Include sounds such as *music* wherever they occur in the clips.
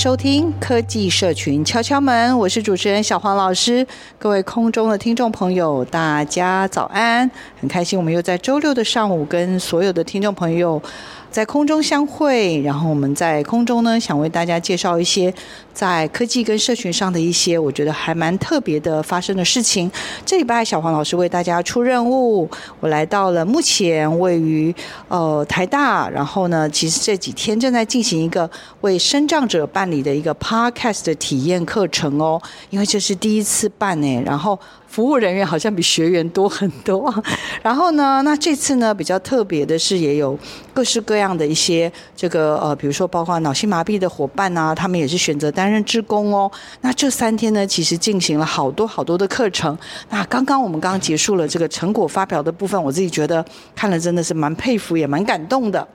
收听科技社群敲敲门，我是主持人小黄老师。各位空中的听众朋友，大家早安！很开心，我们又在周六的上午跟所有的听众朋友。在空中相会，然后我们在空中呢，想为大家介绍一些在科技跟社群上的一些我觉得还蛮特别的发生的事情。这礼拜小黄老师为大家出任务，我来到了目前位于呃台大，然后呢，其实这几天正在进行一个为身障者办理的一个 Podcast 的体验课程哦，因为这是第一次办呢，然后。服务人员好像比学员多很多，*laughs* 然后呢，那这次呢比较特别的是，也有各式各样的一些这个呃，比如说包括脑性麻痹的伙伴啊，他们也是选择担任志工哦。那这三天呢，其实进行了好多好多的课程。那刚刚我们刚刚结束了这个成果发表的部分，我自己觉得看了真的是蛮佩服，也蛮感动的。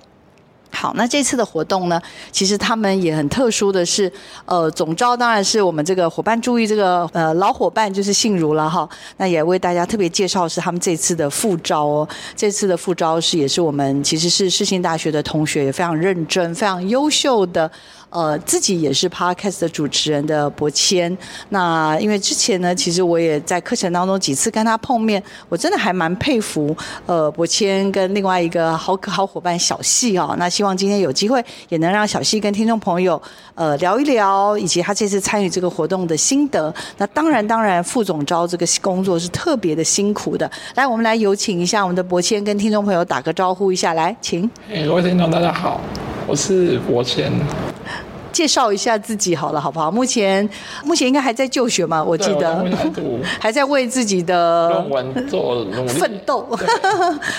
好，那这次的活动呢，其实他们也很特殊的是，呃，总招当然是我们这个伙伴注意这个呃老伙伴就是信如了哈。那也为大家特别介绍是他们这次的副招哦，这次的副招是也是我们其实是世新大学的同学，也非常认真、非常优秀的。呃，自己也是 Podcast 的主持人的博谦，那因为之前呢，其实我也在课程当中几次跟他碰面，我真的还蛮佩服呃博谦跟另外一个好好伙伴小细、哦。那希望今天有机会也能让小细跟听众朋友呃聊一聊，以及他这次参与这个活动的心得。那当然，当然副总招这个工作是特别的辛苦的。来，我们来有请一下我们的博谦跟听众朋友打个招呼一下，来，请。各位听众大家好，我是博谦。介绍一下自己好了，好不好？目前目前应该还在就学嘛？我记得 *laughs* 还在为自己的论文做奋斗。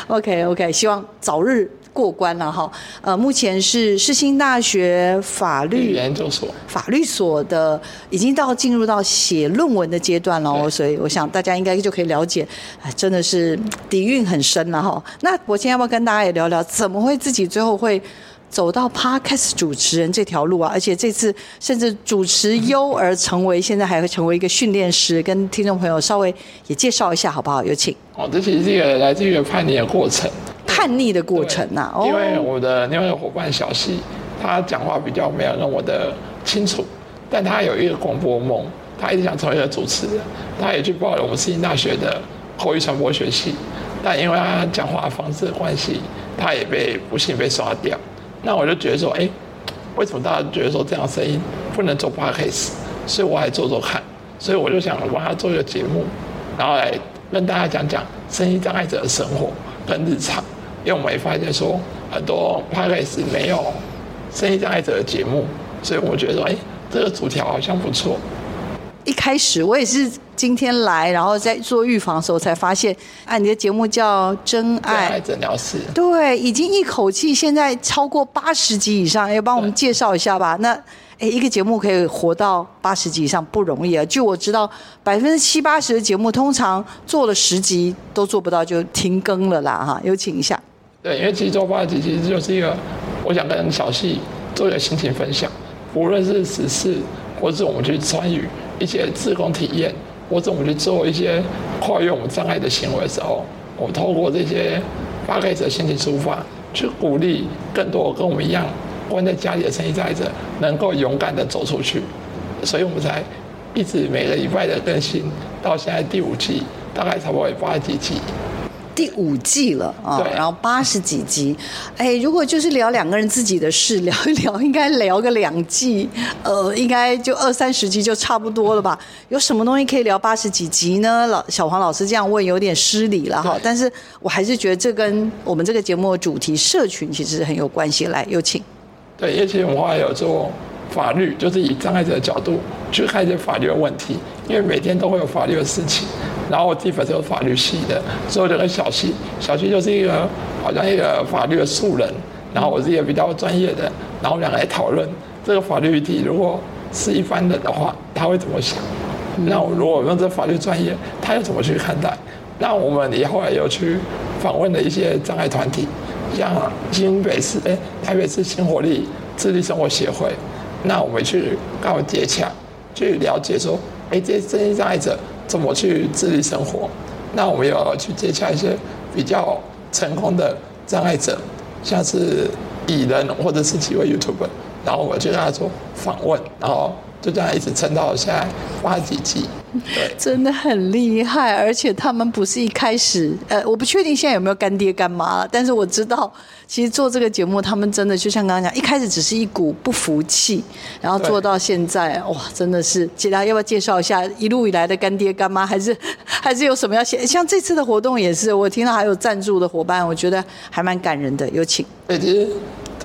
OK *laughs* OK，希望早日过关了哈。呃，目前是世新大学法律研究所法律所的，已经到进入到写论文的阶段了，所以我想大家应该就可以了解，真的是底蕴很深了哈。那我今天要不要跟大家也聊聊，怎么会自己最后会？走到 Podcast 主持人这条路啊，而且这次甚至主持优而成为，现在还会成为一个训练师，跟听众朋友稍微也介绍一下好不好？有请。哦，这其实是一个来自于一个叛逆的过程。叛逆的过程呐、啊，哦。因为我的另外一个伙伴小溪，他讲话比较没有那么的清楚，但他有一个广播梦，他一直想成为一个主持人，他也去报了我们世新大学的口语传播学系，但因为他讲话方式的关系，他也被不幸被刷掉。那我就觉得说，哎，为什么大家觉得说这样声音不能做 podcast？所以我来做做看。所以我就想帮他做一个节目，然后来跟大家讲讲声音障碍者的生活跟日常。因为我们也发现说，很多 podcast 没有声音障碍者的节目，所以我觉得说，哎，这个主题好像不错。一开始我也是。今天来，然后在做预防的时候才发现，啊，你的节目叫《真爱诊疗室》，对，已经一口气现在超过八十集以上，要帮我们介绍一下吧？那，哎，一个节目可以活到八十集以上不容易啊！据我知道，百分之七八十的节目通常做了十集都做不到就停更了啦，哈！有请一下。对，因为其实做八十集其实就是一个，我想跟小细做一个心情分享，无论是时事，或者是我们去参与一些自工体验。或者我们去做一些跨越我们障碍的行为的时候，我透过这些发给者心情出发，去鼓励更多跟我们一样关在家里的生意障碍者，能够勇敢的走出去。所以我们才一直每个礼拜的更新，到现在第五季，大概差不多有八十几集。第五季了啊，然后八十几集，哎，如果就是聊两个人自己的事，*laughs* 聊一聊，应该聊个两季，呃，应该就二三十集就差不多了吧？有什么东西可以聊八十几集呢？老小黄老师这样问有点失礼了哈，但是我还是觉得这跟我们这个节目的主题社群其实很有关系。来，有请。对，因为其实我们还有做法律，就是以障碍者的角度去看一些法律的问题，因为每天都会有法律的事情。然后我自己本身有法律系的，所以我就跟小溪，小溪就是一个好像一个法律的素人，然后我是一个比较专业的，然后我们两个来讨论这个法律议题，如果是一般人的话，他会怎么想？那我如果用这法律专业，他又怎么去看待？那我们也后来有去访问了一些障碍团体，像新北市、哎，台北市新活力自立生活协会，那我们去跟他们接洽，去了解说，哎，这些身心障碍者怎么去自立生活？那我们要去接洽一些比较成功的障碍者，像是蚁人或者是几位 YouTuber，然后我就跟他做访问，然后。就这样一直撑到现在八几集，对，真的很厉害，而且他们不是一开始，呃，我不确定现在有没有干爹干妈了，但是我知道，其实做这个节目，他们真的就像刚刚讲，一开始只是一股不服气，然后做到现在，哇，真的是，其他要不要介绍一下一路以来的干爹干妈，还是还是有什么要写？像这次的活动也是，我听到还有赞助的伙伴，我觉得还蛮感人的，有请。对，其实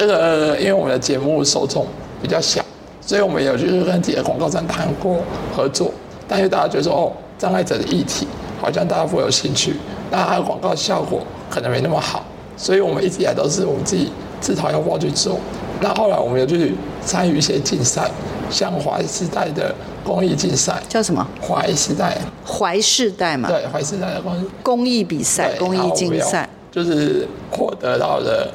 这个因为我们的节目受众比较小。所以我们有就是跟几个广告商谈过合作，但是大家觉得说哦，障碍者的议题好像大家不会有兴趣，那它的广告效果可能没那么好，所以我们一直以来都是我们自己自讨要不要去做。那后来我们有去参与一些竞赛，像怀时代的公益竞赛，叫什么？怀时代，怀世代嘛？对，怀世代的公益公益比赛，公益竞赛，就是获得到了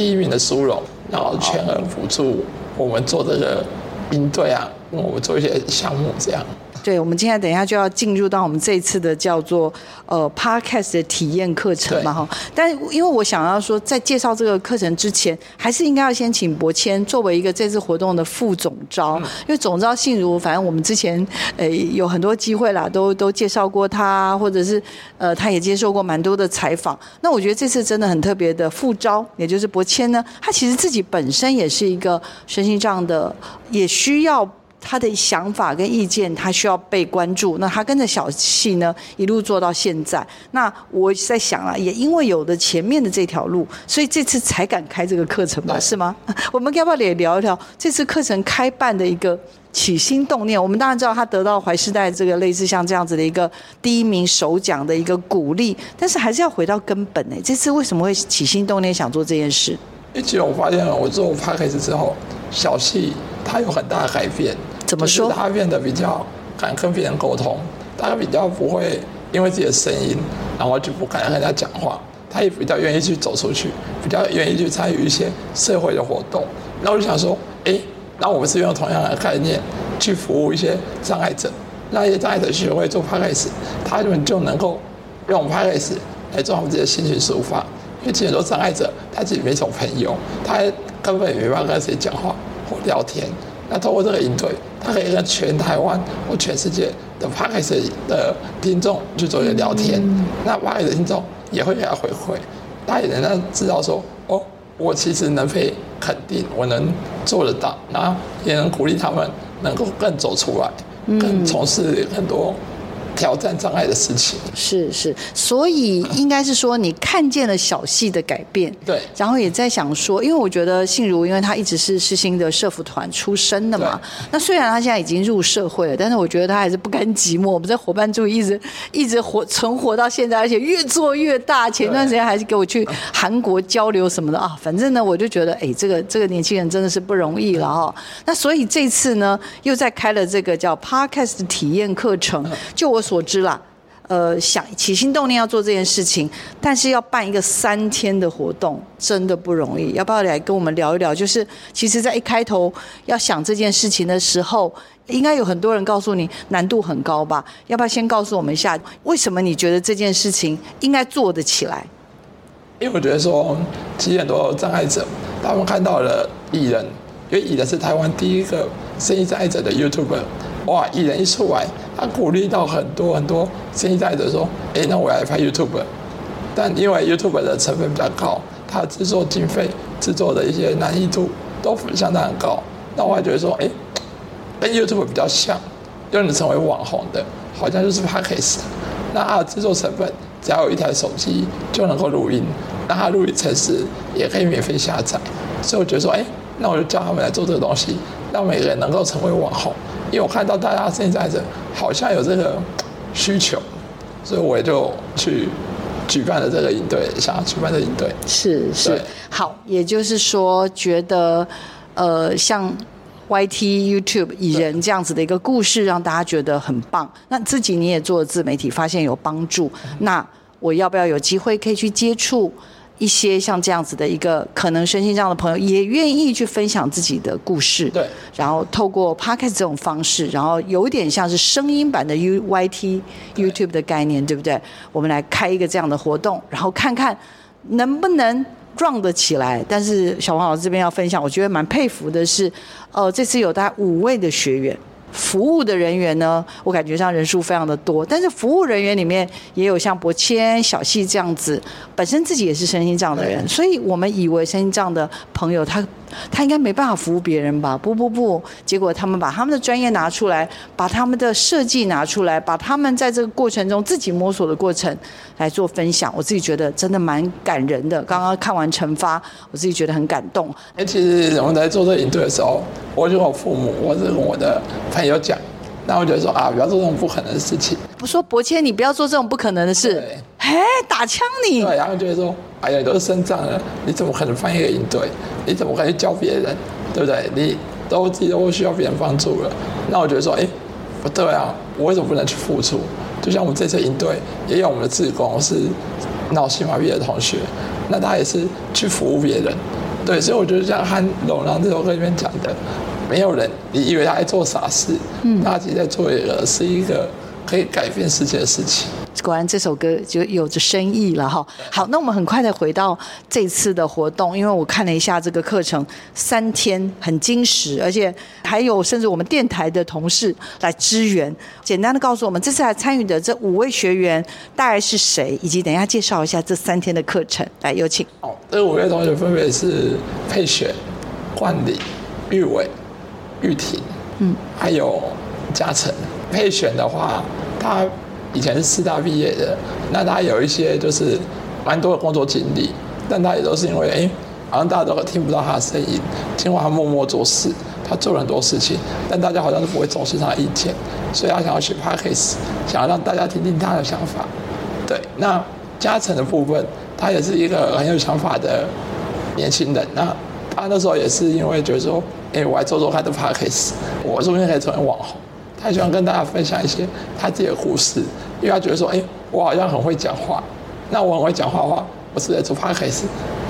第一名的殊荣，然后全额辅助我们做这个。兵队啊，我们做一些项目这样。对，我们今天等一下就要进入到我们这一次的叫做呃 Podcast 的体验课程嘛哈。但因为我想要说，在介绍这个课程之前，还是应该要先请博谦作为一个这次活动的副总招，因为总招信如，反正我们之前呃有很多机会啦，都都介绍过他，或者是呃他也接受过蛮多的采访。那我觉得这次真的很特别的副招，也就是博谦呢，他其实自己本身也是一个身心障的，也需要。他的想法跟意见，他需要被关注。那他跟着小戏呢，一路做到现在。那我在想啊，也因为有了前面的这条路，所以这次才敢开这个课程吧？是吗？*laughs* 我们要不要也聊一聊这次课程开办的一个起心动念？我们当然知道他得到怀世代这个类似像这样子的一个第一名首奖的一个鼓励，但是还是要回到根本呢。这次为什么会起心动念想做这件事？因为其实我发现了，我做 Podcast 之后，小溪他有很大的改变。怎么说？他变得比较敢跟别人沟通，他比较不会因为自己的声音，然后就不敢跟人家讲话。他也比较愿意去走出去，比较愿意去参与一些社会的活动。那我就想说，哎，那我们是用同样的概念去服务一些障碍者，那一些障碍者学会做 Podcast，他们就能够用 Podcast 来做他们自己的心情抒发。因为其实很多障碍者他自己没什么朋友，他根本也没办法跟谁讲话或聊天。那通过这个营队，他可以跟全台湾或全世界的 Podcast 的听众去做一个聊天。嗯、那 Podcast 的听众也会给他回馈，他也能让知道说，哦，我其实能被肯定，我能做得到，然后也能鼓励他们能够更走出来，更从事很多。挑战障碍的事情是是，所以应该是说你看见了小戏的改变，对，然后也在想说，因为我觉得信如，因为他一直是世新的社服团出身的嘛，那虽然他现在已经入社会了，但是我觉得他还是不甘寂寞，我们在伙伴助一直一直活存活到现在，而且越做越大。前段时间还是给我去韩国交流什么的啊，反正呢，我就觉得哎，这个这个年轻人真的是不容易了哈。那所以这次呢，又在开了这个叫 Podcast 体验课程，就我。所知啦，呃，想起心动念要做这件事情，但是要办一个三天的活动，真的不容易。要不要来跟我们聊一聊？就是其实，在一开头要想这件事情的时候，应该有很多人告诉你难度很高吧？要不要先告诉我们一下，为什么你觉得这件事情应该做得起来？因为我觉得说，其实很多障碍者，他们看到了艺人，因为艺人是台湾第一个身心障碍者的 YouTuber。哇！艺人一出来，他鼓励到很多很多新一代的说：“哎，那我来拍 YouTube。”但因为 YouTube 的成本比较高，它制作经费、制作的一些难易度都相当很高。那我还觉得说，哎，跟 YouTube 比较像，又能成为网红的，好像就是 Podcast。那它的制作成本只要有一台手机就能够录音，那它录音程式也可以免费下载。所以我觉得说，哎，那我就叫他们来做这个东西，让每个人能够成为网红。因为我看到大家现在的好像有这个需求，所以我也就去举办了这个营队，想要举办这个营队。是是，好，也就是说，觉得呃，像 YT、YouTube 蚁人这样子的一个故事，让大家觉得很棒。那自己你也做自媒体，发现有帮助，那我要不要有机会可以去接触？一些像这样子的一个可能身心这样的朋友，也愿意去分享自己的故事，对，然后透过 Podcast 这种方式，然后有点像是声音版的 U Y T YouTube 的概念，对不对？我们来开一个这样的活动，然后看看能不能 run 得起来。但是小王老师这边要分享，我觉得蛮佩服的是，呃，这次有大概五位的学员。服务的人员呢，我感觉上人数非常的多，但是服务人员里面也有像博谦、小细这样子，本身自己也是身心障的人，所以我们以为身心障的朋友他。他应该没办法服务别人吧？不不不，结果他们把他们的专业拿出来，把他们的设计拿出来，把他们在这个过程中自己摸索的过程来做分享。我自己觉得真的蛮感人的。刚刚看完陈发，我自己觉得很感动。哎，其实我们在做这个营队的时候，我就跟我父母，或者跟我的朋友讲，那我觉得说啊，不要做这种不可能的事情。不说伯谦，你不要做这种不可能的事。嘿，打枪你。对，然后觉得说，哎呀，你都是身障了，你怎么可能翻一个营队？你怎么可以教别人？对不对？你都自己都需要别人帮助了。那我觉得说，哎，不对啊，我为什么不能去付出？就像我们这次营队也有我们的志工是脑性麻痹的同学，那他也是去服务别人。对，所以我觉得像《和龙狼》这首歌里面讲的，没有人，你以为他在做傻事，嗯，他其实在做一个是一个可以改变世界的事情。果然这首歌就有着深意了哈。好，那我们很快的回到这次的活动，因为我看了一下这个课程，三天很精实，而且还有甚至我们电台的同事来支援。简单的告诉我们，这次来参与的这五位学员大概是谁，以及等一下介绍一下这三天的课程。来，有请。哦，这五位同学分别是佩雪、冠礼、玉伟、玉婷，嗯，还有嘉诚。配选的话，他。以前是四大毕业的，那他有一些就是蛮多的工作经历，但他也都是因为哎、欸，好像大家都听不到他的声音，尽管他默默做事，他做了很多事情，但大家好像都不会重视他的意见，所以他想要去 Podcast，想要让大家听听他的想法。对，那嘉诚的部分，他也是一个很有想法的年轻人，那他那时候也是因为觉得说，哎、欸，我来做做他的 Podcast，我说不定可以成为网红。他喜欢跟大家分享一些他自己的故事，因为他觉得说，哎、欸，我好像很会讲话，那我很会讲话的话，我是在做 podcast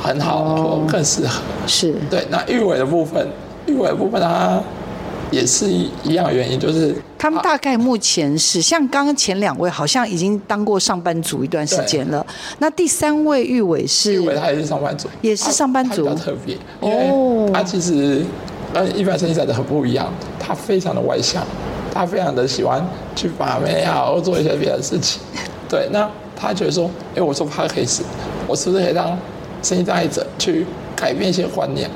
很好，哦、更适合。是对。那玉伟的部分，玉伟的部分他也是一一样的原因，就是他们大概目前是像刚刚前两位，好像已经当过上班族一段时间了。那第三位玉伟是，玉伟他也是上班族，也是上班族，比较特别，因为他其实跟一般身心障的很不一样，他非常的外向。他非常的喜欢去把妹啊，或做一些别的事情。对，那他觉得说，哎、欸，我说 Podcast，我是不是可以让生意障碍者去改变一些观念？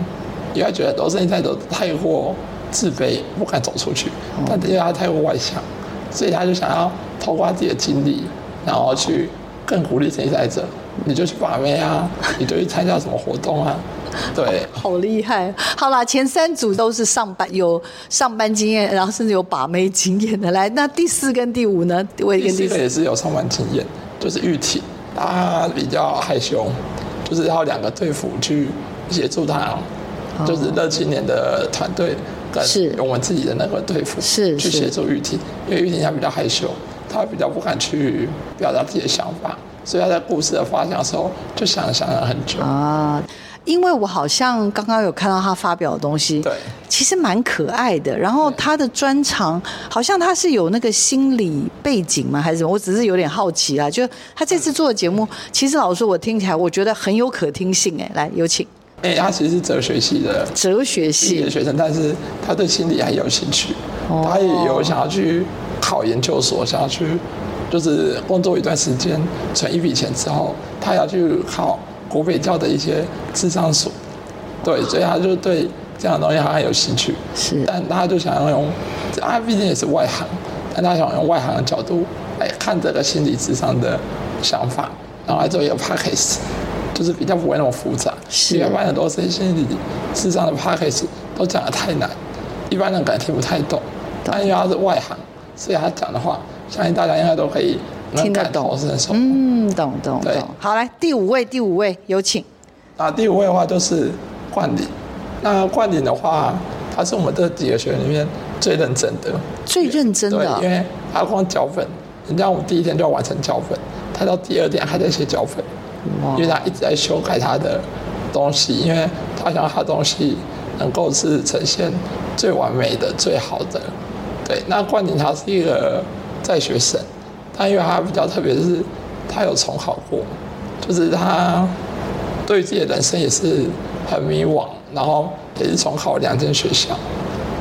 因为他觉得都生意障碍者太过自卑，不敢走出去，但因为他太过外向，所以他就想要透过他自己的经历，然后去更鼓励身心障碍者，你就去把妹啊，你就去参加什么活动啊。对，好厉害！好啦，前三组都是上班有上班经验，然后甚至有把妹经验的。来，那第四跟第五呢？我第四个也是有上班经验，就是玉婷，她比较害羞，就是要两个队服去协助他，哦、就是乐青年的团队跟我们自己的那个队辅是去协助玉婷，因为玉婷她比较害羞，她比较不敢去表达自己的想法，所以她在故事的发想的时候就想想了很久啊。因为我好像刚刚有看到他发表的东西，对，其实蛮可爱的。然后他的专长好像他是有那个心理背景吗？还是什么？我只是有点好奇啊。就他这次做的节目，其实老实说，我听起来我觉得很有可听性。哎，来有请。哎，他其实是哲学系的，哲学系的学生，但是他对心理还有兴趣，他也有想要去考研究所，想要去就是工作一段时间存一笔钱之后，他要去考国北教的一些智商所，对，所以他就对这样的东西他很有兴趣。是，但他就想要用，他毕竟也是外行，但他想用外行的角度来看这个心理智商的想法，然后来做一个 podcast，就是比较不会那么复杂。是，一般很多这些心理咨商的 package 都讲得太难，一般人可能听不太懂。但因为他是外行，所以他讲的话，相信大家应该都可以听得懂。嗯，懂懂懂。好，来第五位，第五位有请。啊，第五位的话就是冠霖。那冠霖的话，他是我们这几个学员里面最认真的。最认真的。对，因为他光脚本，人家我们第一天就要完成脚本，他到第二天还在写脚本。因为他一直在修改他的东西，因为他想要他东西能够是呈现最完美的、最好的。对，那冠霖他是一个在学生，但因为他比较特别，是他有重考过，就是他对自己的人生也是很迷惘，然后也是重考两间学校。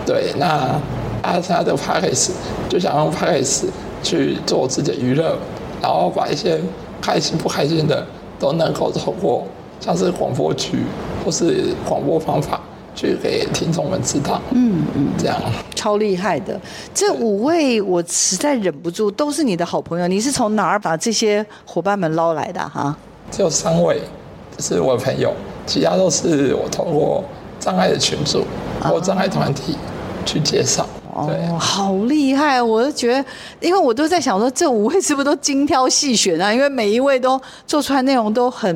对，那他他的 Podcast 就想用 Podcast 去做自己的娱乐，然后把一些开心不开心的都能够透过像是广播剧或是广播方法。去给听众们知道，嗯嗯，这样超厉害的。这五位我实在忍不住，都是你的好朋友。你是从哪儿把这些伙伴们捞来的哈？只有三位是我的朋友，其他都是我透过障碍的群组或障碍团体去介绍。哦，好厉害！我就觉得，因为我都在想说，这五位是不是都精挑细选啊？*laughs* 因为每一位都做出来内容都很，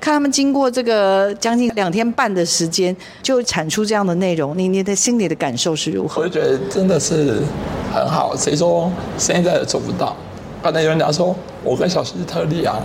看他们经过这个将近两天半的时间，就产出这样的内容，你你的心里的感受是如何？我就觉得真的是很好。谁说现在也做不到？刚才有人讲说，我跟小希是特例啊，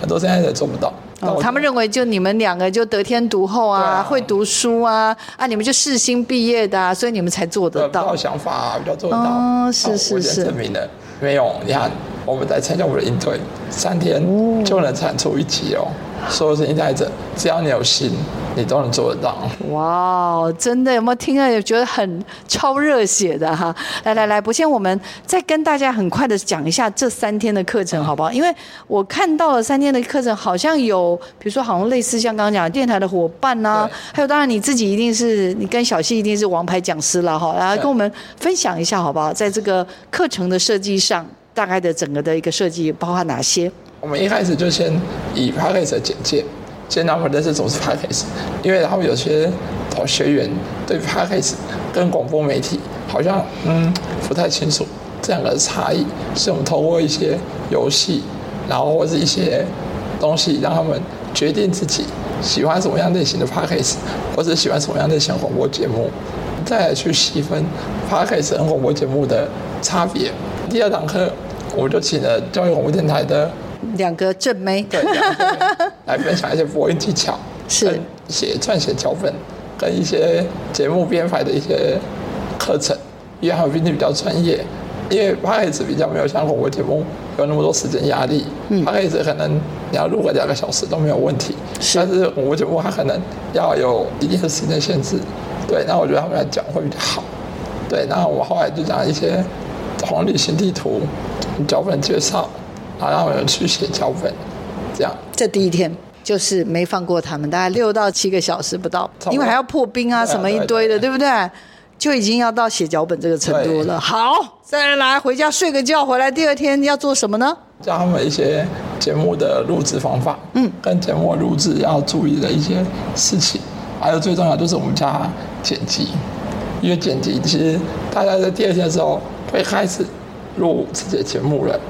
很多现在也做不到。哦，他们认为就你们两个就得天独厚啊，啊会读书啊，啊，你们就世新毕业的啊，所以你们才做得到。比较想法啊，比较做得到。哦，是是是。证明的没有？你看我们在参加我们的营队，三天就能产出一集哦。所有事情在这，只要你有心，你都能做得到。哇，真的有没有听了也觉得很超热血的哈？来来来，不先我们再跟大家很快的讲一下这三天的课程好不好？因为我看到了三天的课程，好像有比如说好像类似像刚刚讲的电台的伙伴呐、啊，还有当然你自己一定是你跟小溪一定是王牌讲师了哈，来跟我们分享一下好不好？在这个课程的设计上，大概的整个的一个设计包括哪些？我们一开始就先以 Podcast 的简介，先让他们认识什么是 Podcast，因为他们有些学员对 Podcast 跟广播媒体好像嗯不太清楚这两个差异，所以我们透过一些游戏，然后或是一些东西，让他们决定自己喜欢什么样类型的 Podcast，或者喜欢什么样类型的广播节目，再来去细分 Podcast 跟广播节目的差别。第二堂课，我就请了教育广播电台的。两个正妹，对，*laughs* 来分享一些播音技巧，是。写撰写脚本，跟一些节目编排的一些课程，因为他们毕竟比较专业，因为 Podcast 比较没有像广播节目有那么多时间压力，嗯，Podcast 可能你要录个两个小时都没有问题，是，但是广播节目它可能要有一定的时间限制，对，那我觉得他们来讲会比较好，对，然后我后来就讲一些黄旅行地图脚本介绍。好，让我们去写脚本，这样。这第一天就是没放过他们，大概六到七个小时不到，因为还要破冰啊，什么一堆的，对不对？就已经要到写脚本这个程度了。好，再来回家睡个觉，回来第二天要做什么呢？教他们一些节目的录制方法，嗯，跟节目录制要注意的一些事情，还有最重要就是我们家剪辑，因为剪辑其实大家在第二天的时候会开始录自己的节目了。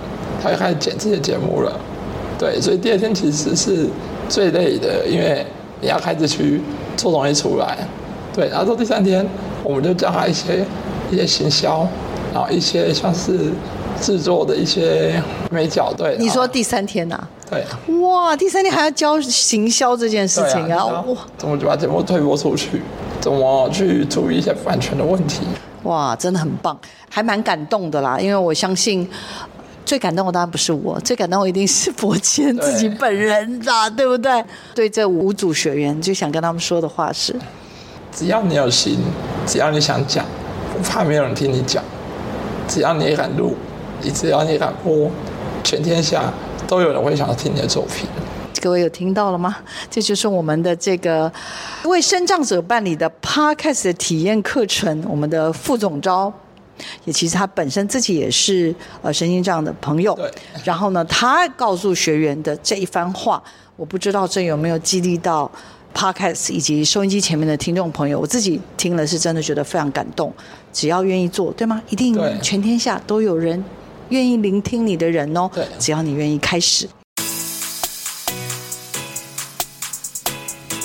他会开始剪自己的节目了，对，所以第二天其实是最累的，因为你要开始去做东西出来，对，然后到第三天，我们就教他一些一些行销，然后一些像是制作的一些美角，对。你说第三天呐、啊？对。哇，第三天还要教行销这件事情啊！哇，怎么就把节目推播出去？怎么去注意一些版权的问题？哇，真的很棒，还蛮感动的啦，因为我相信。最感动的当然不是我，最感动的一定是伯谦自己本人啦，对，对不对？对这五组学员，就想跟他们说的话是：只要你有心，只要你想讲，不怕没有人听你讲；只要你敢录，你只要你敢播，全天下都有人会想要听你的作品。各位有听到了吗？这就是我们的这个为身障者办理的 Podcast 的体验课程。我们的副总招，也其实他本身自己也是呃神经障的朋友。对。然后呢，他告诉学员的这一番话，我不知道这有没有激励到 Podcast 以及收音机前面的听众朋友。我自己听了是真的觉得非常感动。只要愿意做，对吗？一定全天下都有人愿意聆听你的人哦。对。只要你愿意开始。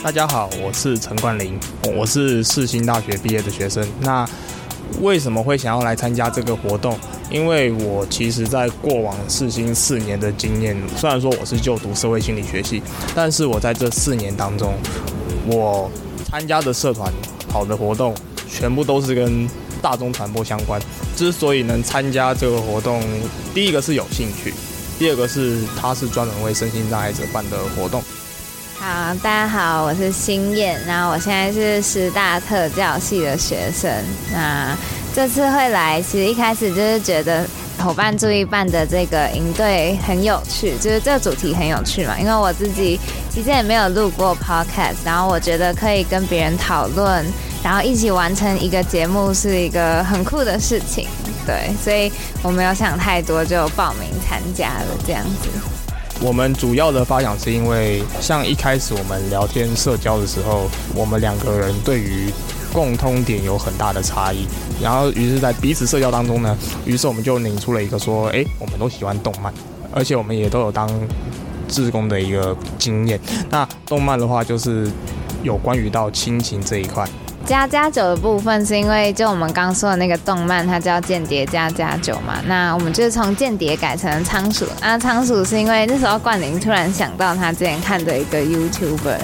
大家好，我是陈冠霖，我是世新大学毕业的学生。那为什么会想要来参加这个活动？因为我其实在过往世新四年的经验，虽然说我是就读社会心理学系，但是我在这四年当中，我参加的社团、跑的活动，全部都是跟大众传播相关。之所以能参加这个活动，第一个是有兴趣，第二个是它是专门为身心障碍者办的活动。好，大家好，我是新燕，然后我现在是师大特教系的学生。那这次会来，其实一开始就是觉得伙伴注意办的这个营队很有趣，就是这个主题很有趣嘛。因为我自己其实也没有录过 podcast，然后我觉得可以跟别人讨论，然后一起完成一个节目是一个很酷的事情。对，所以我没有想太多就报名参加了这样子。我们主要的发想是因为，像一开始我们聊天社交的时候，我们两个人对于共通点有很大的差异，然后于是，在彼此社交当中呢，于是我们就拧出了一个说，哎，我们都喜欢动漫，而且我们也都有当志工的一个经验。那动漫的话，就是有关于到亲情这一块。加加酒的部分是因为就我们刚说的那个动漫，它叫《间谍加加酒》嘛。那我们就是从间谍改成仓鼠。那仓鼠是因为那时候冠霖突然想到他之前看的一个 YouTuber，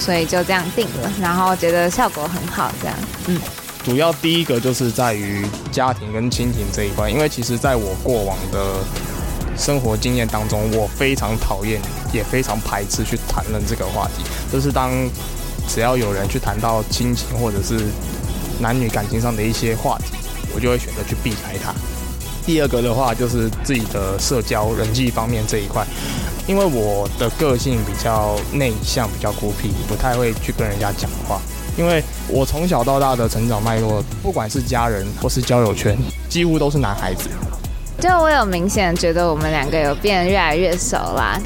所以就这样定了。然后觉得效果很好，这样。嗯，主要第一个就是在于家庭跟亲情这一块，因为其实在我过往的生活经验当中，我非常讨厌也非常排斥去谈论这个话题，就是当。只要有人去谈到亲情或者是男女感情上的一些话题，我就会选择去避开它。第二个的话就是自己的社交人际方面这一块，因为我的个性比较内向，比较孤僻，不太会去跟人家讲话。因为我从小到大的成长脉络，不管是家人或是交友圈，几乎都是男孩子。就我有明显觉得我们两个有变越来越熟啦。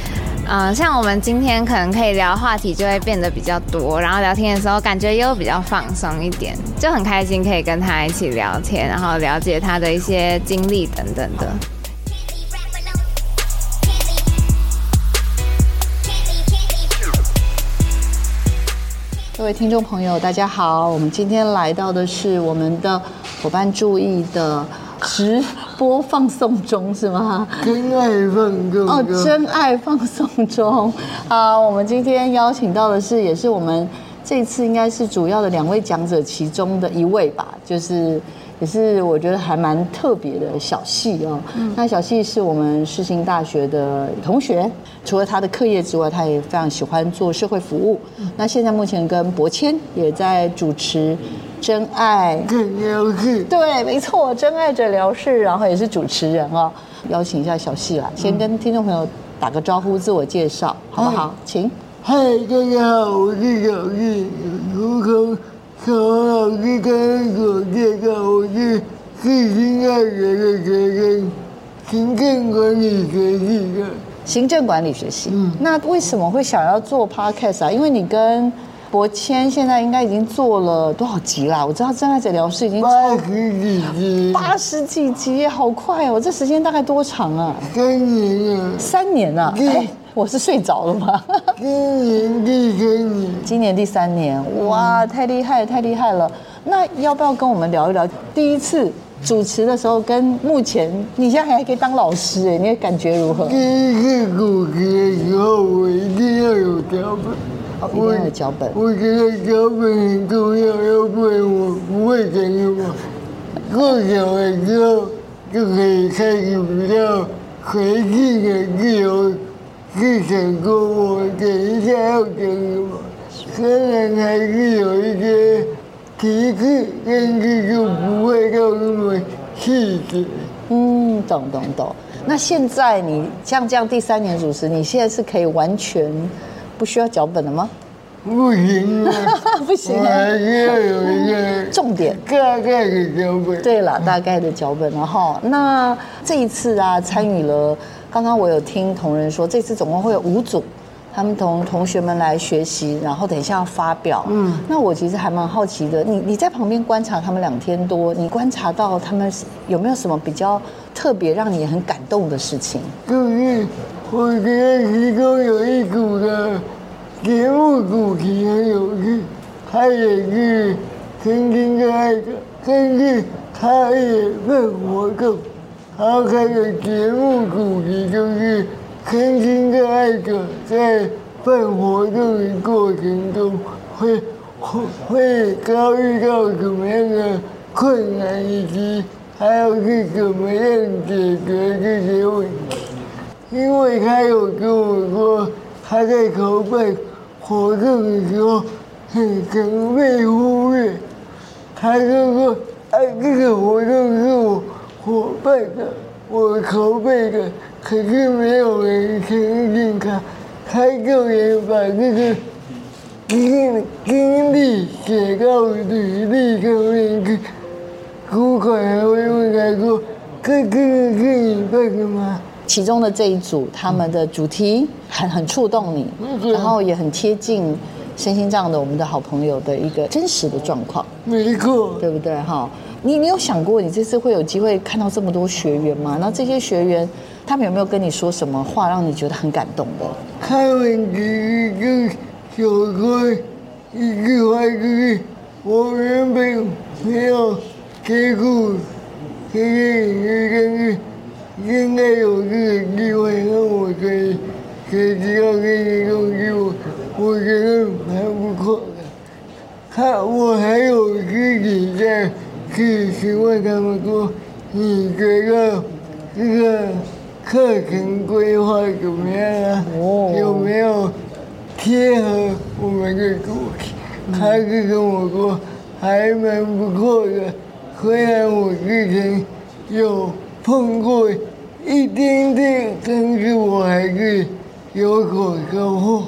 嗯，像我们今天可能可以聊话题，就会变得比较多，然后聊天的时候感觉又比较放松一点，就很开心可以跟他一起聊天，然后了解他的一些经历等等的。各位听众朋友，大家好，我们今天来到的是我们的伙伴注意的直播放送中是吗？真爱放歌哦，真爱放送中。啊，我们今天邀请到的是，也是我们这次应该是主要的两位讲者其中的一位吧，就是也是我觉得还蛮特别的小细哦。嗯、那小细是我们世新大学的同学，除了他的课业之外，他也非常喜欢做社会服务。嗯、那现在目前跟博谦也在主持。真爱诊疗室，*laughs* 对，没错，真爱诊疗室，然后也是主持人哦。邀请一下小细啦，先跟听众朋友打个招呼，自我介绍，好不好？请。嗨，大家好，我是小细。如同小王老师刚刚所介绍，我是世新大学的学生，行政管理学系的。行政管理学系，嗯，那为什么会想要做 Podcast 啊？因为你跟博谦现在应该已经做了多少集啦？我知道真爱诊疗室已经八十几集，八十几集，好快哦！这时间大概多长啊？三年啊！三年啊！哎，*laughs* 我是睡着了吗？今年第三年，今年第三年，哇，太厉害，太厉害了！那要不要跟我们聊一聊第一次主持的时候，跟目前你现在还可以当老师哎，你的感觉如何？第一次主持的时候，我一定要有脚本。一定要有脚本。我觉得脚本很重要，要不然我不会讲什么。过小的时候就可以开始比较随性的自由去想说我等一下要讲什么。虽然还是有一些提示，但是就不会到那么细致。嗯，懂懂懂。那现在你像这样第三年主持，你现在是可以完全不需要脚本了吗？不行啊，不行啊，还是要有一个重点。大概的脚本。对了，大概的脚本了哈。那这一次啊，参与了，刚刚我有听同仁说，这次总共会有五组。他们同同学们来学习，然后等一下要发表。嗯，那我其实还蛮好奇的，你你在旁边观察他们两天多，你观察到他们有没有什么比较特别让你很感动的事情？就是我觉得其中有一组的节目主题很有趣，他也是曾经的爱的，但是他也被活动，然后他的节目主题就是。曾经的爱者在办活动的过程中会会会遭遇到什么样的困难，以及还要去怎么样解决这些问题。因为他有跟我说，他在筹备活动的时候很可能被忽略。他就说：“哎，这个活动是我伙伴的，我筹备的。”可是没有人相信他，他就也把这个经经历写到履历上面去。主管还会问他说：“这这个是你办的吗？”其中的这一组，他们的主题很很触动你，然后也很贴近身心障的我们的好朋友的一个真实的状况。没错，对不对？哈，你你有想过你这次会有机会看到这么多学员吗？那这些学员。他们有没有跟你说什么话，让你觉得很感动的？他们其实就想说一句话，就是我原本没有接触这些领域，但是现在有这个机会，让我可以可以知道这些东西，我我觉得还不错的。他我还有自己在去询问他们说，你觉得这个？课程规划怎么样啊？有没有贴合我们的主题？他是跟我说还蛮不错的，虽然我之前有碰过一点点，但是我还是有所收获。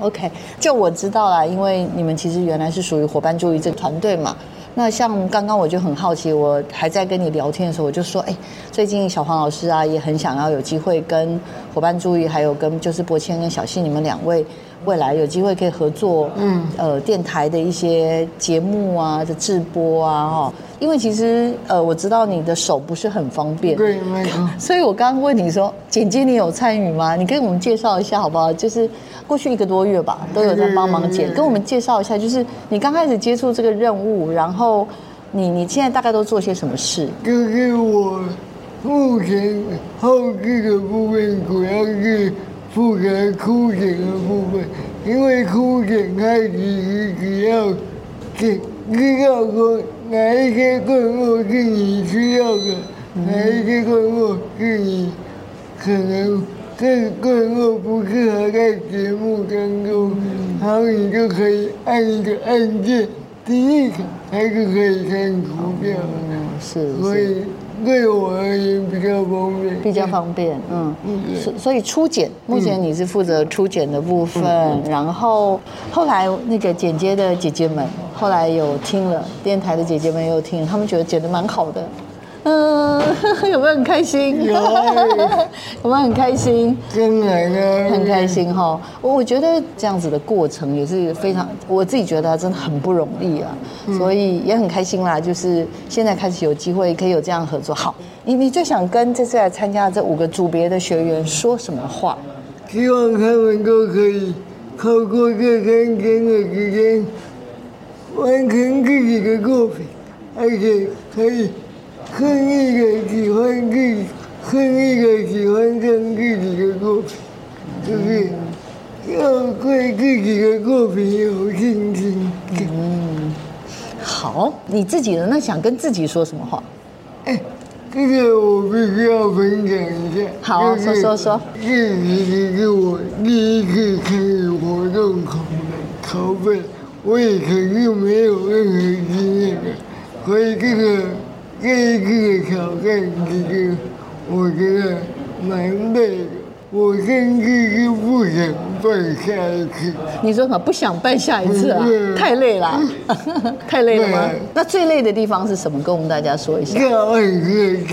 OK，就我知道啦，因为你们其实原来是属于伙伴注意这个团队嘛。那像刚刚我就很好奇，我还在跟你聊天的时候，我就说，哎，最近小黄老师啊，也很想要有机会跟伙伴注意，还有跟就是博谦跟小信你们两位。未来有机会可以合作，嗯，呃，电台的一些节目啊的直播啊，哈，因为其实呃，我知道你的手不是很方便，对。*laughs* 所以我刚刚问你说，剪接你有参与吗？你跟我们介绍一下好不好？就是过去一个多月吧，都有在帮忙剪，跟我们介绍一下，就是你刚开始接触这个任务，然后你你现在大概都做些什么事？就是我目前后置的部分主要是。负责枯剪的部分，因为枯剪它其实只要剪，知道说哪一些段落是你需要的，哪一些段落是你可能这个段落不适合在节目当中，然后你就可以按一个按键，第一个还是可以看图片。嗯是，所以。对我而言比较方便，比较方便，嗯，所所以初剪，目前你是负责初剪的部分，然后后来那个剪接的姐姐们，后来有听了电台的姐姐们有听，他们觉得剪得蛮好的。嗯，*laughs* 有没有很开心？有，*laughs* 有没有很开心？真的，很开心哈。我觉得这样子的过程也是非常，我自己觉得真的很不容易啊，所以也很开心啦。就是现在开始有机会可以有这样合作。好，你你最想跟这次来参加这五个组别的学员说什么话？希望他们都可以透过这三天的时间完成自己的作品，而且可以。恨一个喜欢自己，恨一个喜欢上自己的作品，就是要对自己的作品有信心。嗯，好，你自己呢？那想跟自己说什么话？哎，这个我必须要分享一下。好，说说说。这其实是我第一次参与活动考考本，我也肯定没有任何经验的，所以这个。这一次的挑战，其实我觉得蛮累的。我甚至就不想办下一次。你说什么？不想办下一次啊？太累了，*laughs* 太累了吗？那最累的地方是什么？跟我们大家说一下。教案设计。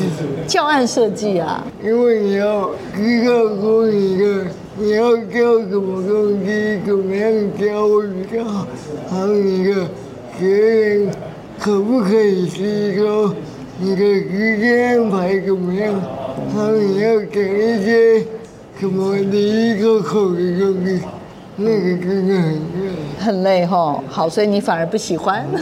教案设计啊？因为你要知道说你的你要教什么东西，怎么样教会比较好，还有你的学员可不可以吸收，你的时间安排怎么样，他们要讲一些。什么第一个口的东西，那个真的很累，很累哈。好，所以你反而不喜欢，不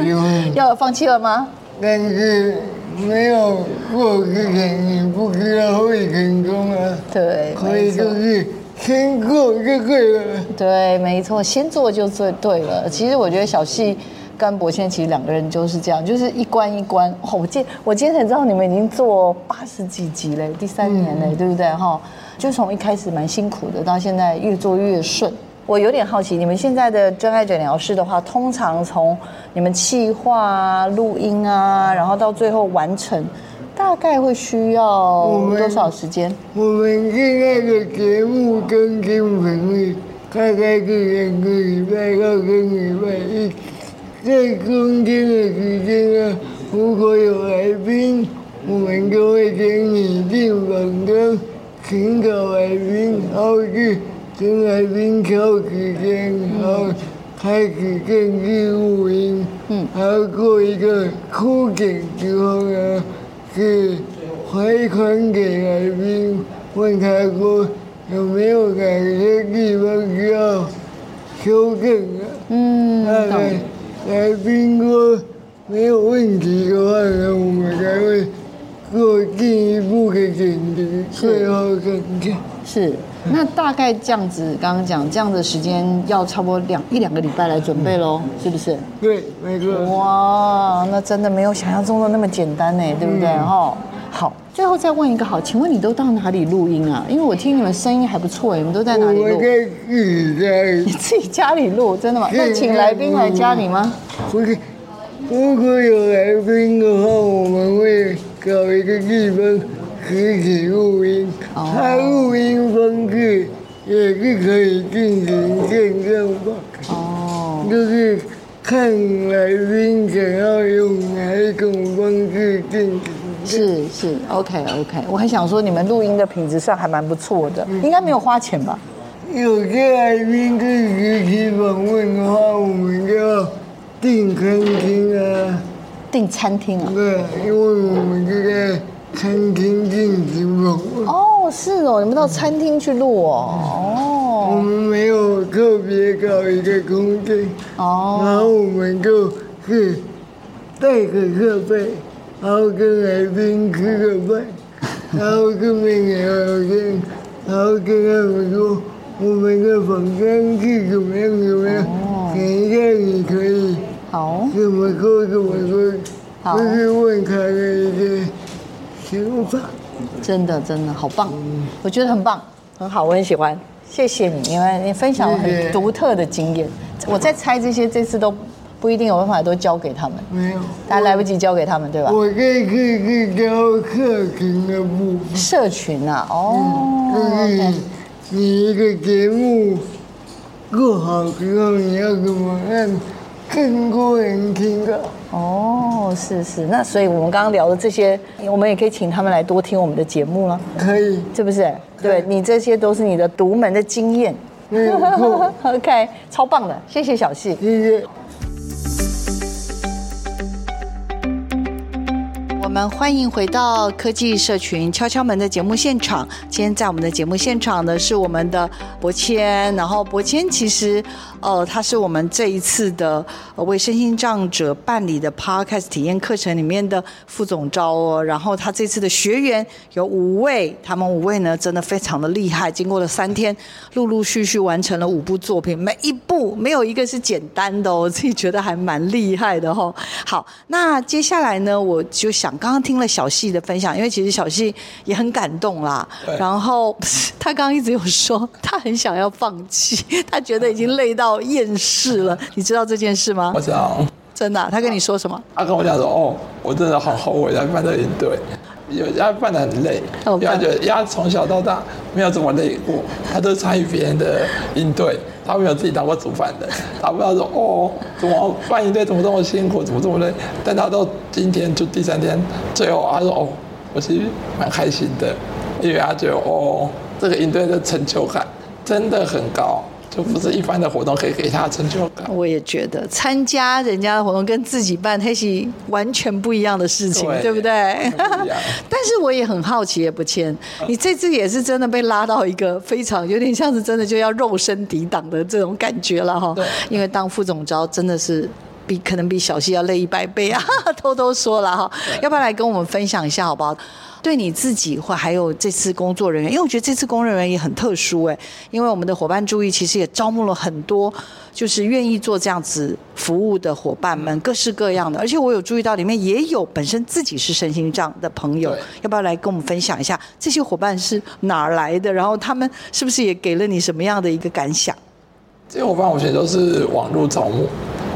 喜欢，要放弃了吗？但是没有过之前，你不知道会成功啊。对，所以就是先做就对了。对，没错，先做就最对了。其实我觉得小细。跟博谦其实两个人就是这样，就是一关一关。哦、我今我今天才知道你们已经做八十几集嘞，第三年嘞，嗯、对不对哈？就从一开始蛮辛苦的，到现在越做越顺。我有点好奇，你们现在的真爱诊疗室的话，通常从你们企划啊、录音啊，然后到最后完成，大概会需要多少时间？我们现在的节目更新频率大概是两个礼拜到三个礼拜一。在中间的时间啊，如果有来宾，我们就会请你进访谈，请找来宾，然后去跟来宾敲时间，然后开始正式录音。嗯，然后做一个初检之后呢，是回传给来宾，问他说有没有哪些地方需要修正的。嗯，对。来宾哥没有问题的话呢，我们才会做进一步的检查，最后审查。是，那大概这样子，刚刚讲这样的时间要差不多两一两个礼拜来准备喽，是不是？对，没错。哇，那真的没有想象中的那么简单呢，对不对？哈、嗯，好。最后再问一个好，请问你都到哪里录音啊？因为我听你们声音还不错，你们都在哪里录？我在自己家里。你自己家里录，真的吗？那请来宾来家里吗？不是，如果有来宾的话，我们会搞一个地方实体录音。他录音方式也是可以进行线上吧？哦，就是看来宾想要用哪一种方式进行。是是，OK OK，我还想说你们录音的品质上还蛮不错的，应该没有花钱吧？有些来宾可以实体访问的话，我们就要订餐厅啊。订餐厅啊？对，因为我们就在餐厅进行访问。哦，是哦，你们到餐厅去录哦。哦。我们没有特别搞一个空间。哦。然后我们就是带个设备。然后跟来宾吃个饭，然后顺便聊聊天，然后跟他们说我们的房间是怎么样怎么样，等一下你可以好。怎么说怎么说，就是问他的一些想法。真的真的好棒，我觉得很棒，很好，我很喜欢，谢谢你，因为你分享了很独特的经验。我在猜这些，这次都。不一定有办法都交给他们，没有，大家来不及交给他们，对吧？我这次是教社群的部分。社群啊，哦，就是你一个节目做好之后，你要怎么让更多人听到？哦，是是，那所以我们刚刚聊的这些，我们也可以请他们来多听我们的节目了，可以，是不是？对，你这些都是你的独门的经验。*laughs* OK，超棒的，谢谢小细，谢谢。们欢迎回到科技社群敲敲门的节目现场。今天在我们的节目现场的是我们的博谦，然后博谦其实。呃，他是我们这一次的呃为身心障者办理的 Podcast 体验课程里面的副总召哦。然后他这次的学员有五位，他们五位呢真的非常的厉害，经过了三天，陆陆续续完成了五部作品，每一部没有一个是简单的哦，我自己觉得还蛮厉害的哦。好，那接下来呢，我就想刚刚听了小细的分享，因为其实小细也很感动啦。然后 *laughs* 他刚刚一直有说，他很想要放弃，他觉得已经累到。厌世了，*laughs* 你知道这件事吗？我知道，真的、啊。他跟你说什么？他跟我讲说：“哦，我真的好后悔来办这营队，有他办得很累，哦因为他觉得他从小到大没有这么累过，他都参与别人的应对，他没有自己当过主饭的，他不知道说哦，怎么办？一队怎么这么辛苦，怎么这么累，但他到今天就第三天，最后他说哦，我其实蛮开心的，因为他觉得哦，这个应对的成就感真的很高。就不是一般的活动可以给他成就感。我也觉得参加人家的活动跟自己办，那是完全不一样的事情，对，对不对？*laughs* 但是我也很好奇，也不谦，你这次也是真的被拉到一个非常有点像是真的就要肉身抵挡的这种感觉了哈。因为当副总招真的是比可能比小溪要累一百倍啊，*laughs* 偷偷说了哈。要不要来跟我们分享一下好不好？对你自己或还有这次工作人员，因为我觉得这次工作人员也很特殊哎，因为我们的伙伴注意其实也招募了很多，就是愿意做这样子服务的伙伴们，各式各样的，而且我有注意到里面也有本身自己是身心障的朋友，要不要来跟我们分享一下这些伙伴是哪儿来的？然后他们是不是也给了你什么样的一个感想？这些伙伴我觉得都是网络招募，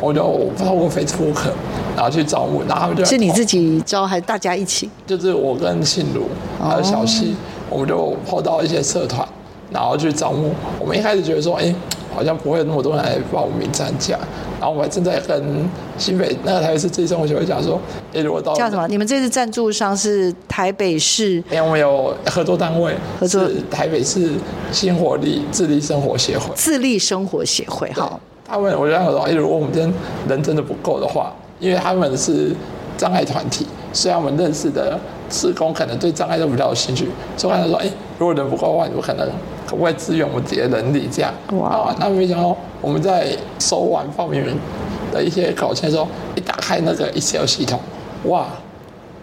我就透过 Facebook。然后去招募，然后他们就是你自己招还是大家一起？就是我跟信如还有小溪，我们就跑到一些社团，然后去招募。我们一开始觉得说，哎，好像不会有那么多人来报名参加。然后我们还正在跟新北那个台北市自立生活协会讲说，哎，如果到叫什么？你们这次赞助商是台北市？哎，我们有合作单位，合作是台北市新活力自立生活协会。自立生活协会，好。他们我就想说，哎，如果我们今天人真的不够的话。因为他们是障碍团体，虽然我们认识的志工可能对障碍都比较有兴趣，所以他说：“哎，如果人不够的话，你们可能可不可以支援我们自己的能力？”这样哇，那没想到我们在收完报名人的一些稿件之后，一打开那个 Excel 系统，哇，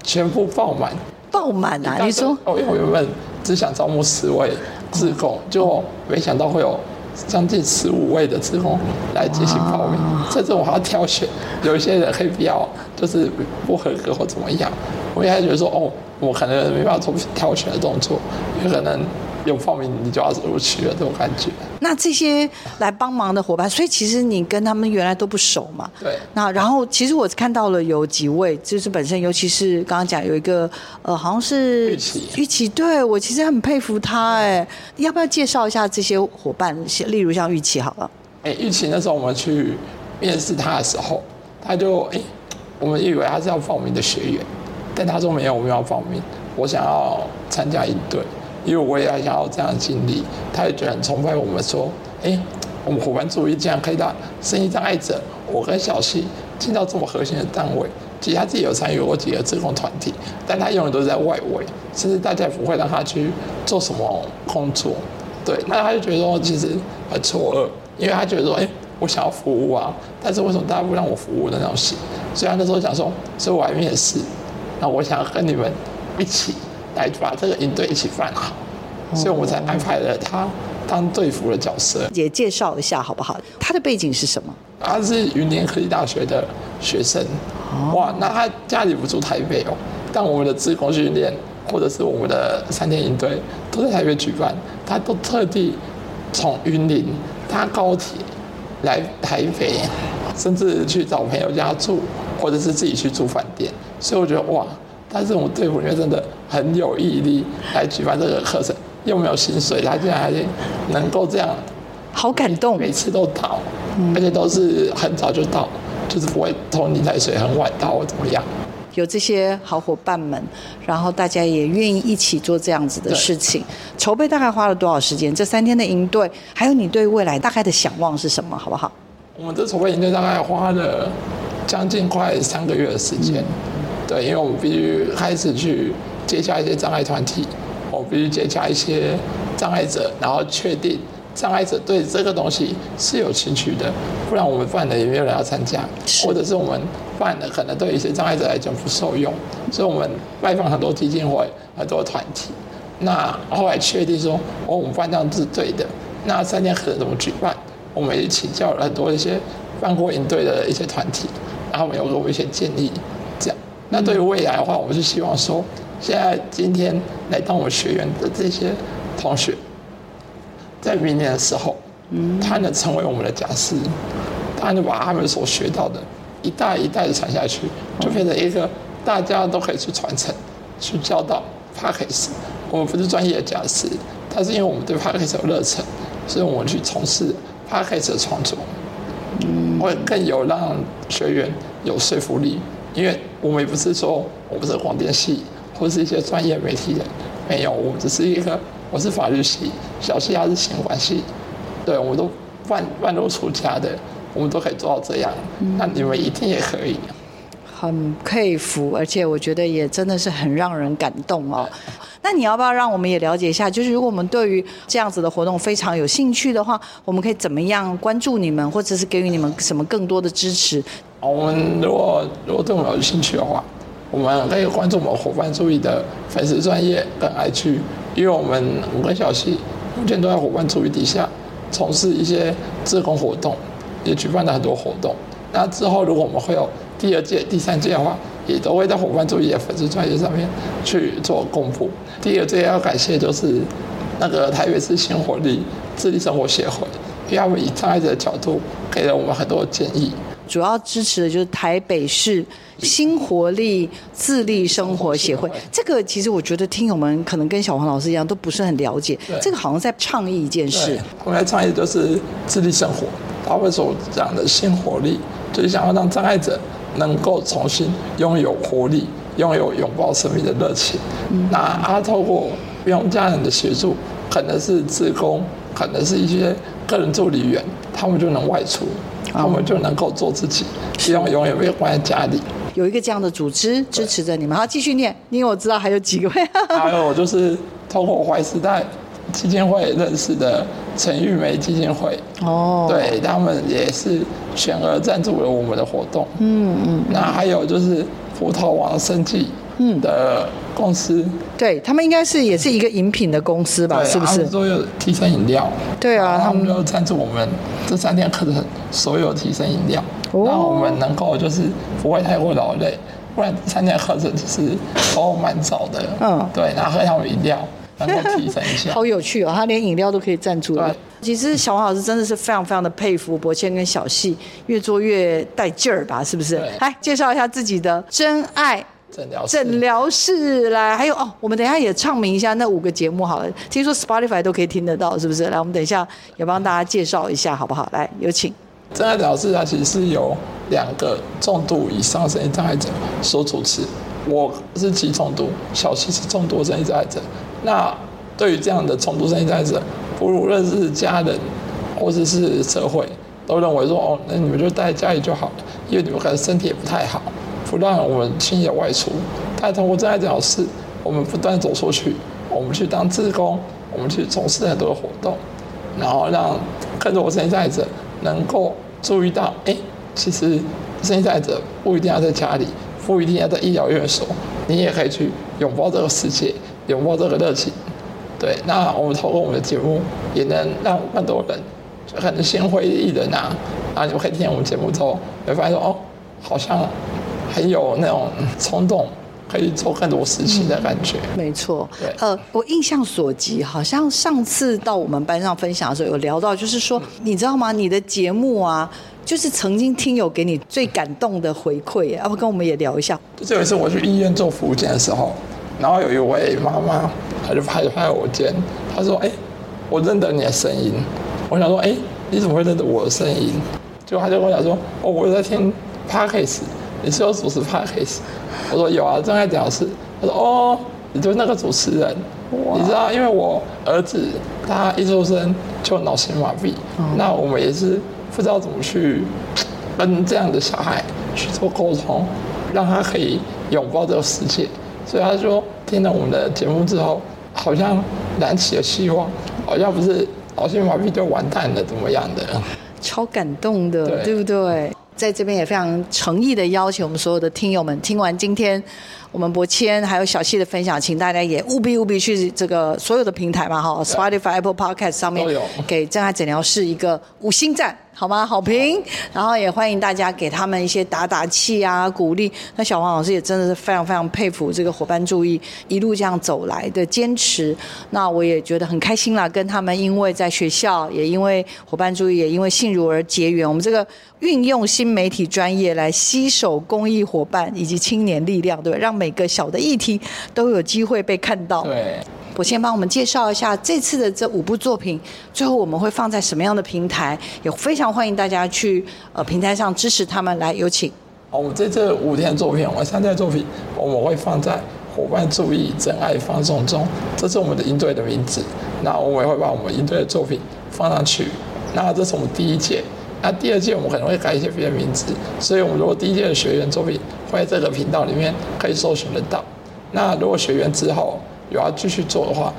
全部爆满，爆满啊！你说哦，因为我原本只想招募十位志工，就没想到会有。将近十五位的职工来进行报名，甚至我还要挑选，有一些人可以比较就是不合格或怎么样，我一开始觉得说哦，我可能没办法做挑选的动作，有可能。有报名你就要录取了，这种感觉。那这些来帮忙的伙伴，所以其实你跟他们原来都不熟嘛？对。那然后其实我看到了有几位，就是本身尤其是刚刚讲有一个呃，好像是玉琪。玉琪，对我其实很佩服他哎，要不要介绍一下这些伙伴？例如像玉琪好了。哎，玉琪那时候我们去面试他的时候，他就哎，我们以为他是要报名的学员，但他说没有，我们要报名，我想要参加一队。因为我也要想要这样的经历，他也觉得很崇拜我们。说，哎，我们伙伴注意竟然可以让生意障碍者，我跟小溪进到这么核心的单位。其实他自己有参与过几个志工团体，但他永远都是在外围，甚至大家也不会让他去做什么工作。对，那他就觉得说其实很错愕，因为他觉得说，哎，我想要服务啊，但是为什么大家不让我服务的那种心？所以他那时候想说，所以我还面试，那我想要跟你们一起。来把这个营队一起办好，所以我们才安排了他当队服的角色。也介绍一下好不好？他的背景是什么？他是云林科技大学的学生。哇，那他家里不住台北哦，但我们的自工训练或者是我们的三天营队都在台北举办，他都特地从云林搭高铁来台北，甚至去找朋友家住，或者是自己去住饭店。所以我觉得哇。但是我们队伍里面真的很有毅力来举办这个课程，又没有薪水，他竟然还能够这样，好感动，每次都到，而且都是很早就到，就是不会拖泥带水，很晚到或怎么样。有这些好伙伴们，然后大家也愿意一起做这样子的事情。筹备大概花了多少时间？这三天的营队，还有你对未来大概的想望是什么？好不好？我们这筹备营队大概花了将近快三个月的时间。嗯对，因为我们必须开始去接洽一些障碍团体，我们必须接洽一些障碍者，然后确定障碍者对这个东西是有兴趣的，不然我们办的也没有人要参加，或者是我们办的可能对一些障碍者来讲不受用，所以我们拜访很多基金会、很多团体，那后来确定说，哦，我们办这样是对的，那三天可能怎么举办？我们也请教了很多一些办过营队的一些团体，然后我们有给我们一些建议。那对于未来的话，我们是希望说，现在今天来当我们学员的这些同学，在明年的时候，他能成为我们的讲师，他能把他们所学到的一代一代的传下去，就变成一个大家都可以去传承，去教导 p a c k a g e。我们不是专业的讲师，但是因为我们对 p a c k a g e 有热忱，所以我们去从事 p a c k a g e 的创作，会更有让学员有说服力。因为我们也不是说我不是广电系或是一些专业媒体人，没有，我们只是一个，我是法律系，小西他是行管系，对，我们都万万路出家的，我们都可以做到这样，那你们一定也可以。很佩服，而且我觉得也真的是很让人感动哦。那你要不要让我们也了解一下？就是如果我们对于这样子的活动非常有兴趣的话，我们可以怎么样关注你们，或者是给予你们什么更多的支持？我们如果如果对我们有兴趣的话，我们可以关注我们伙伴注意的粉丝专业跟 IG，因为我们五个小溪目前都在伙伴注意底下从事一些志工活动，也举办了很多活动。那之后如果我们会有第二届、第三届的话，也都会在伙伴注意的粉丝专业上面去做公布。第二届要感谢就是那个台北市新活力自立生活协会，因为他们以障碍者的角度给了我们很多建议。主要支持的就是台北市新活力自立生活协会。这个其实我觉得听友们可能跟小黄老师一样都不是很了解。这个好像在倡议一件事。我们来倡议就是自立生活。他们所讲的新活力，就是想要让障碍者。能够重新拥有活力，拥有拥抱生命的热情。嗯、那他透过用家人的协助，可能是自工，可能是一些个人助理员，他们就能外出，嗯、他们就能够做自己，希望永远被关在家里。有一个这样的组织支持着你们，好，继续念，因为我知道还有几个。*laughs* 还有就是透过怀时代基金会认识的陈玉梅基金会，哦，对，他们也是全额赞助了我们的活动，嗯嗯。那还有就是葡萄王生技嗯的公司，嗯、对他们应该是也是一个饮品的公司吧？是不是？都有提升饮料，对啊，他们就赞助我们这三天课程所有提升饮料，让、哦、我们能够就是不会太过劳累，不然三天课程其实都蛮早的，嗯，对，然后喝他们饮料。*laughs* 能够提升一下，好有趣哦！他连饮料都可以赞助了。其实小黄老师真的是非常非常的佩服博谦跟小戏，越做越带劲儿吧？是不是？来介绍一下自己的真爱诊疗诊疗室来，还有哦，我们等一下也唱名一下那五个节目好了。听说 Spotify 都可以听得到，是不是？来，我们等一下也帮大家介绍一下，好不好？来，有请。诊疗室它其实是由两个重度以上身心障碍者所主持，我是极重度，小溪是重度身心障碍者。那对于这样的重度身心障碍者，不论是家人或者是社会，都认为说哦，那你们就待在家里就好了，因为你们可能身体也不太好，不让我们轻易的外出。但通过真爱诊疗室，我们不断走出去，我们去当志工，我们去从事很多的活动，然后让更多身心障碍者能够注意到，哎，其实身在者不一定要在家里，不一定要在医疗院所，你也可以去拥抱这个世界。拥抱这个热情，对，那我们透过我们的节目，也能让更多人，就可能心灰意冷啊，然后你们可以听我们节目之后，会发现说哦，好像很有那种冲动，可以做更多事情的感觉。嗯、没错，对，呃，我印象所及，好像上次到我们班上分享的时候，有聊到，就是说，你知道吗？你的节目啊，就是曾经听友给你最感动的回馈，要不跟我们也聊一下？就有一次我去医院做复健的时候。然后有一位妈妈，她就拍拍我肩，她说：“哎，我认得你的声音。”我想说：“哎，你怎么会认得我的声音？”就她就跟我讲说：“哦，我在听 Podcast，你是有主持 Podcast？” 我说：“有啊，正在讲师。”她说：“哦，你就是那个主持人。你知道，因为我儿子他一出生就脑性麻痹，嗯、那我们也是不知道怎么去跟这样的小孩去做沟通，让他可以拥抱这个世界。”所以他说，听了我们的节目之后，好像燃起了希望，好像不是脑性麻痹就完蛋了，怎么样的？超感动的，对，对不对？在这边也非常诚意的邀请我们所有的听友们，听完今天我们博谦还有小溪的分享，请大家也务必务必去这个所有的平台嘛，哈，Spotify、Apple Podcast 上面给真爱诊疗室一个五星赞。好吗？好评，然后也欢迎大家给他们一些打打气啊，鼓励。那小黄老师也真的是非常非常佩服这个伙伴注意一路这样走来的坚持。那我也觉得很开心啦，跟他们因为在学校，也因为伙伴注意，也因为信如而结缘。我们这个运用新媒体专业来吸手公益伙伴以及青年力量，对吧？让每个小的议题都有机会被看到。对，我先帮我们介绍一下这次的这五部作品，最后我们会放在什么样的平台？也非常欢迎大家去呃平台上支持他们。来，有请。好，我们这这五天作品，我们三天作品，我们会放在。伙伴注意，真爱放送中，这是我们的营队的名字。那我们也会把我们营队的作品放上去。那这是我们第一届，那第二届我们可能会改一些别的名字。所以，我们如果第一届的学员作品会在这个频道里面可以搜寻得到。那如果学员之后有要继续做的话，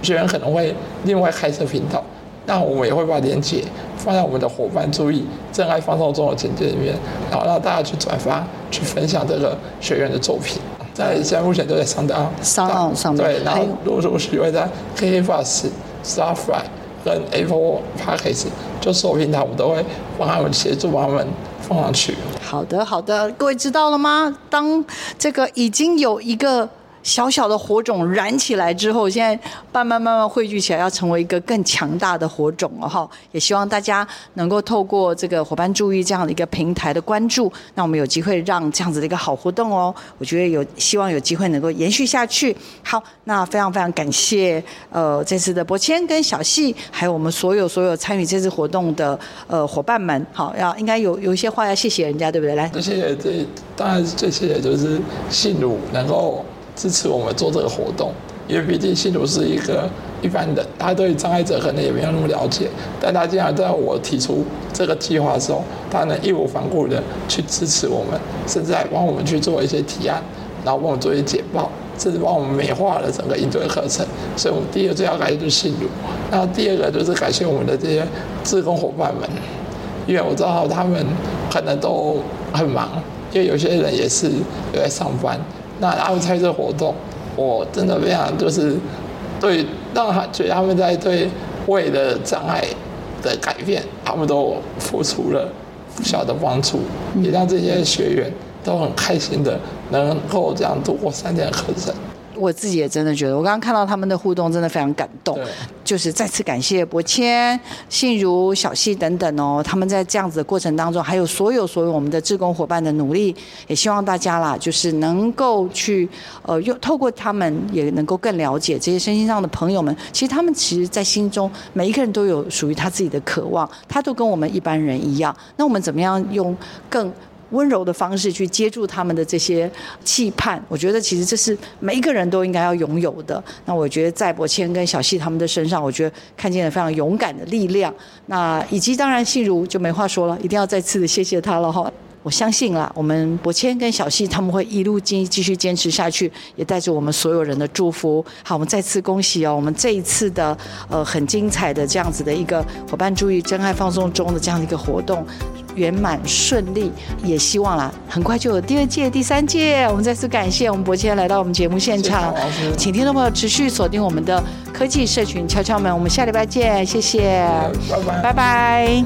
学员可能会另外开设频道。那我们也会把链接放在我们的伙伴注意，真爱放送中的简介里面，然后让大家去转发、去分享这个学员的作品。在现在目前都在上的上上面，对，然后陆陆续续会在 KKBOX、Spotify 跟 Apple Podcast 就所有平台，我们都会帮他们协助，帮他们放上去。好的，好的，各位知道了吗？当这个已经有一个。小小的火种燃起来之后，现在慢慢慢慢汇聚起来，要成为一个更强大的火种了哈。也希望大家能够透过这个伙伴注意这样的一个平台的关注，那我们有机会让这样子的一个好活动哦，我觉得有希望有机会能够延续下去。好，那非常非常感谢呃这次的博谦跟小细，还有我们所有所有参与这次活动的呃伙伴们，好，要应该有有一些话要谢谢人家，对不对？来，谢谢这当然最谢谢就是信如能够。支持我们做这个活动，因为毕竟信徒是一个一般人，他对障碍者可能也没有那么了解。但他竟然在我提出这个计划的时候，他能义无反顾的去支持我们，甚至还帮我们去做一些提案，然后帮我们做一些简报，甚至帮我们美化了整个营队课程。所以，我们第一个最要感谢就是信如。那第二个就是感谢我们的这些志工伙伴们，因为我知道他们可能都很忙，因为有些人也是有在上班。那他们参与这活动，我真的非常就是对，让他觉得他们在对胃的障碍的改变，他们都付出了不小的帮助，也让这些学员都很开心的能够这样度过三天的课程。我自己也真的觉得，我刚刚看到他们的互动，真的非常感动。就是再次感谢博谦、信如、小溪等等哦，他们在这样子的过程当中，还有所有所有我们的志工伙伴的努力，也希望大家啦，就是能够去呃，用透过他们也能够更了解这些身心上的朋友们。其实他们其实，在心中每一个人都有属于他自己的渴望，他都跟我们一般人一样。那我们怎么样用更温柔的方式去接住他们的这些期盼，我觉得其实这是每一个人都应该要拥有的。那我觉得在博谦跟小溪他们的身上，我觉得看见了非常勇敢的力量。那以及当然信如就没话说了，一定要再次的谢谢他了哈。我相信啦，我们博谦跟小溪他们会一路继继续坚持下去，也带着我们所有人的祝福。好，我们再次恭喜哦，我们这一次的呃很精彩的这样子的一个伙伴注意真爱放送中的这样的一个活动。圆满顺利，也希望啦，很快就有第二届、第三届。我们再次感谢我们博谦来到我们节目现场，请听众朋友持续锁定我们的科技社群敲敲门，我们下礼拜见，谢谢，拜拜。